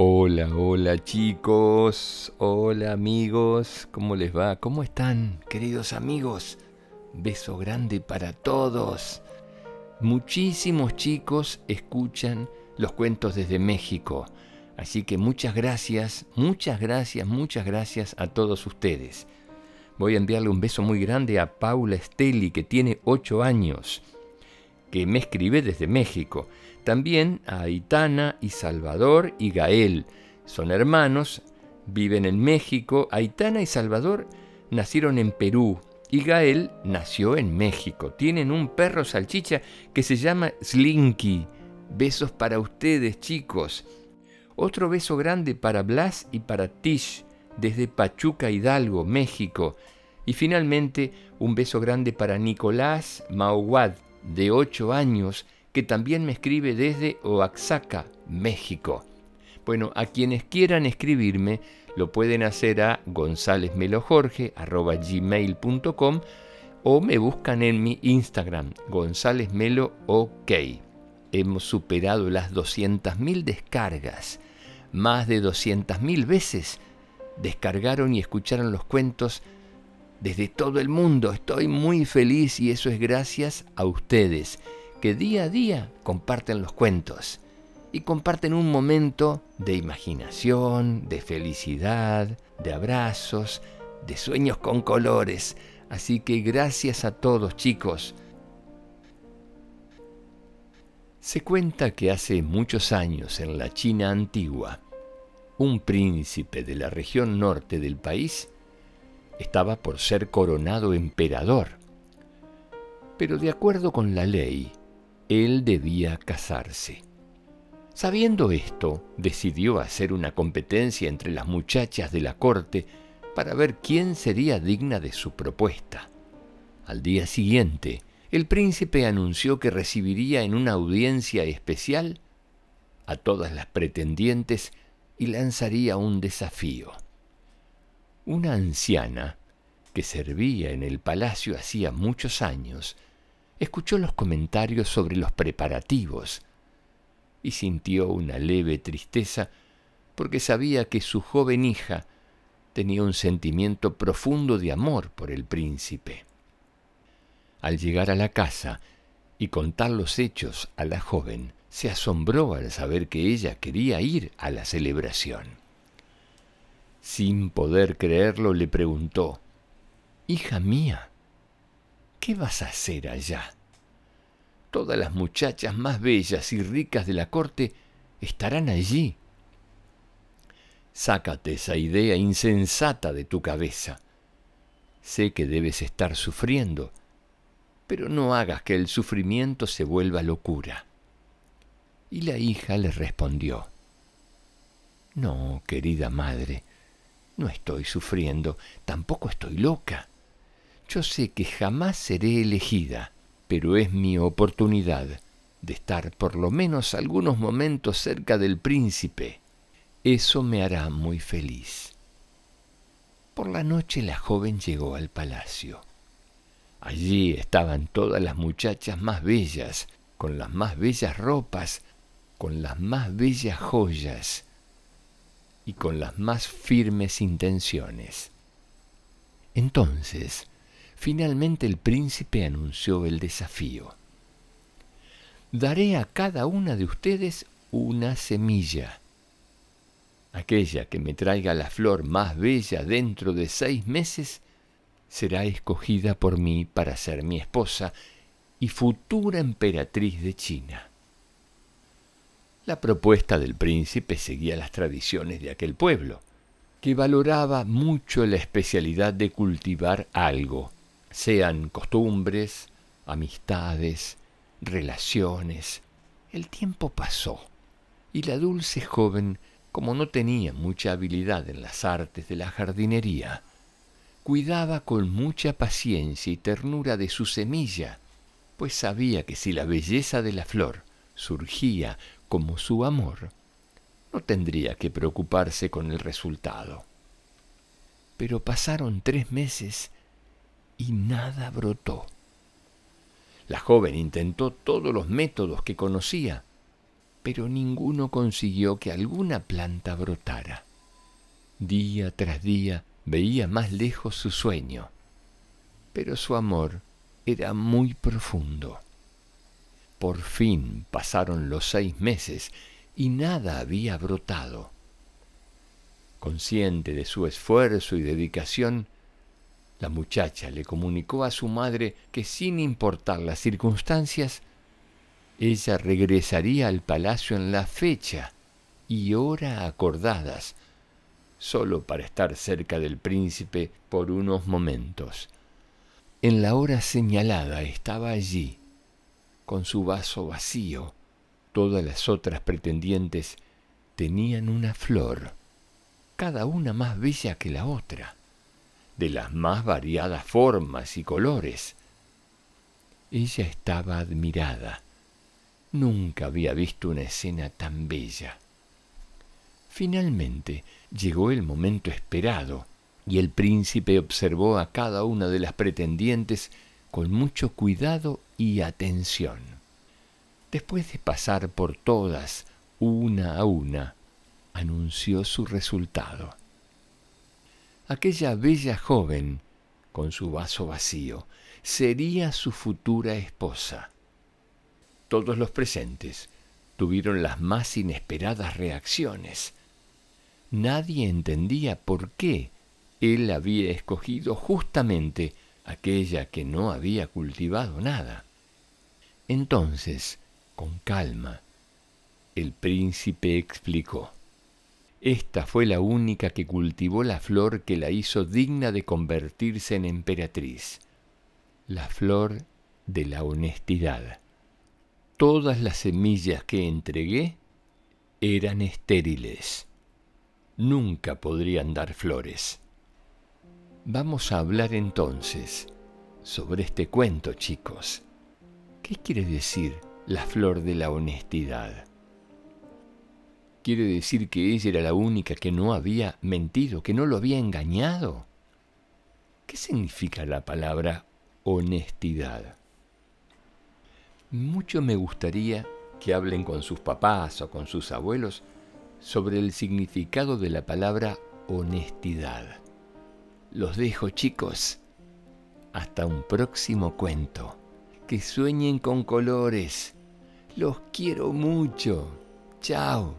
Hola, hola chicos, hola amigos, ¿cómo les va? ¿Cómo están, queridos amigos? Beso grande para todos. Muchísimos chicos escuchan los cuentos desde México, así que muchas gracias, muchas gracias, muchas gracias a todos ustedes. Voy a enviarle un beso muy grande a Paula Esteli, que tiene 8 años, que me escribe desde México. También a Aitana y Salvador y Gael. Son hermanos, viven en México. Aitana y Salvador nacieron en Perú y Gael nació en México. Tienen un perro salchicha que se llama Slinky. Besos para ustedes, chicos. Otro beso grande para Blas y para Tish desde Pachuca Hidalgo, México. Y finalmente un beso grande para Nicolás Mauguad, de 8 años, que también me escribe desde Oaxaca, México. Bueno, a quienes quieran escribirme, lo pueden hacer a gonzalezmelojorge.gmail.com o me buscan en mi Instagram, gonzalezmelo OK. Hemos superado las 200.000 descargas. Más de 200.000 veces descargaron y escucharon los cuentos desde todo el mundo. Estoy muy feliz y eso es gracias a ustedes que día a día comparten los cuentos y comparten un momento de imaginación, de felicidad, de abrazos, de sueños con colores. Así que gracias a todos chicos. Se cuenta que hace muchos años en la China antigua, un príncipe de la región norte del país estaba por ser coronado emperador. Pero de acuerdo con la ley, él debía casarse. Sabiendo esto, decidió hacer una competencia entre las muchachas de la corte para ver quién sería digna de su propuesta. Al día siguiente, el príncipe anunció que recibiría en una audiencia especial a todas las pretendientes y lanzaría un desafío. Una anciana, que servía en el palacio hacía muchos años, escuchó los comentarios sobre los preparativos y sintió una leve tristeza porque sabía que su joven hija tenía un sentimiento profundo de amor por el príncipe. Al llegar a la casa y contar los hechos a la joven, se asombró al saber que ella quería ir a la celebración. Sin poder creerlo, le preguntó, Hija mía, ¿qué vas a hacer allá? Todas las muchachas más bellas y ricas de la corte estarán allí. Sácate esa idea insensata de tu cabeza. Sé que debes estar sufriendo, pero no hagas que el sufrimiento se vuelva locura. Y la hija le respondió, No, querida madre, no estoy sufriendo, tampoco estoy loca. Yo sé que jamás seré elegida, pero es mi oportunidad de estar por lo menos algunos momentos cerca del príncipe. Eso me hará muy feliz. Por la noche la joven llegó al palacio. Allí estaban todas las muchachas más bellas, con las más bellas ropas, con las más bellas joyas y con las más firmes intenciones. Entonces Finalmente el príncipe anunció el desafío. Daré a cada una de ustedes una semilla. Aquella que me traiga la flor más bella dentro de seis meses será escogida por mí para ser mi esposa y futura emperatriz de China. La propuesta del príncipe seguía las tradiciones de aquel pueblo, que valoraba mucho la especialidad de cultivar algo sean costumbres, amistades, relaciones. El tiempo pasó y la dulce joven, como no tenía mucha habilidad en las artes de la jardinería, cuidaba con mucha paciencia y ternura de su semilla, pues sabía que si la belleza de la flor surgía como su amor, no tendría que preocuparse con el resultado. Pero pasaron tres meses y nada brotó. La joven intentó todos los métodos que conocía, pero ninguno consiguió que alguna planta brotara. Día tras día veía más lejos su sueño, pero su amor era muy profundo. Por fin pasaron los seis meses y nada había brotado. Consciente de su esfuerzo y dedicación, la muchacha le comunicó a su madre que sin importar las circunstancias, ella regresaría al palacio en la fecha y hora acordadas, solo para estar cerca del príncipe por unos momentos. En la hora señalada estaba allí, con su vaso vacío. Todas las otras pretendientes tenían una flor, cada una más bella que la otra, de las más variadas formas y colores. Ella estaba admirada. Nunca había visto una escena tan bella. Finalmente llegó el momento esperado, y el príncipe observó a cada una de las pretendientes con mucho cuidado y atención. Después de pasar por todas, una a una, anunció su resultado. Aquella bella joven, con su vaso vacío, sería su futura esposa. Todos los presentes tuvieron las más inesperadas reacciones. Nadie entendía por qué él había escogido justamente aquella que no había cultivado nada. Entonces, con calma, el príncipe explicó. Esta fue la única que cultivó la flor que la hizo digna de convertirse en emperatriz, la flor de la honestidad. Todas las semillas que entregué eran estériles. Nunca podrían dar flores. Vamos a hablar entonces sobre este cuento, chicos. ¿Qué quiere decir la flor de la honestidad? ¿Quiere decir que ella era la única que no había mentido, que no lo había engañado? ¿Qué significa la palabra honestidad? Mucho me gustaría que hablen con sus papás o con sus abuelos sobre el significado de la palabra honestidad. Los dejo chicos. Hasta un próximo cuento. Que sueñen con colores. Los quiero mucho. Chao.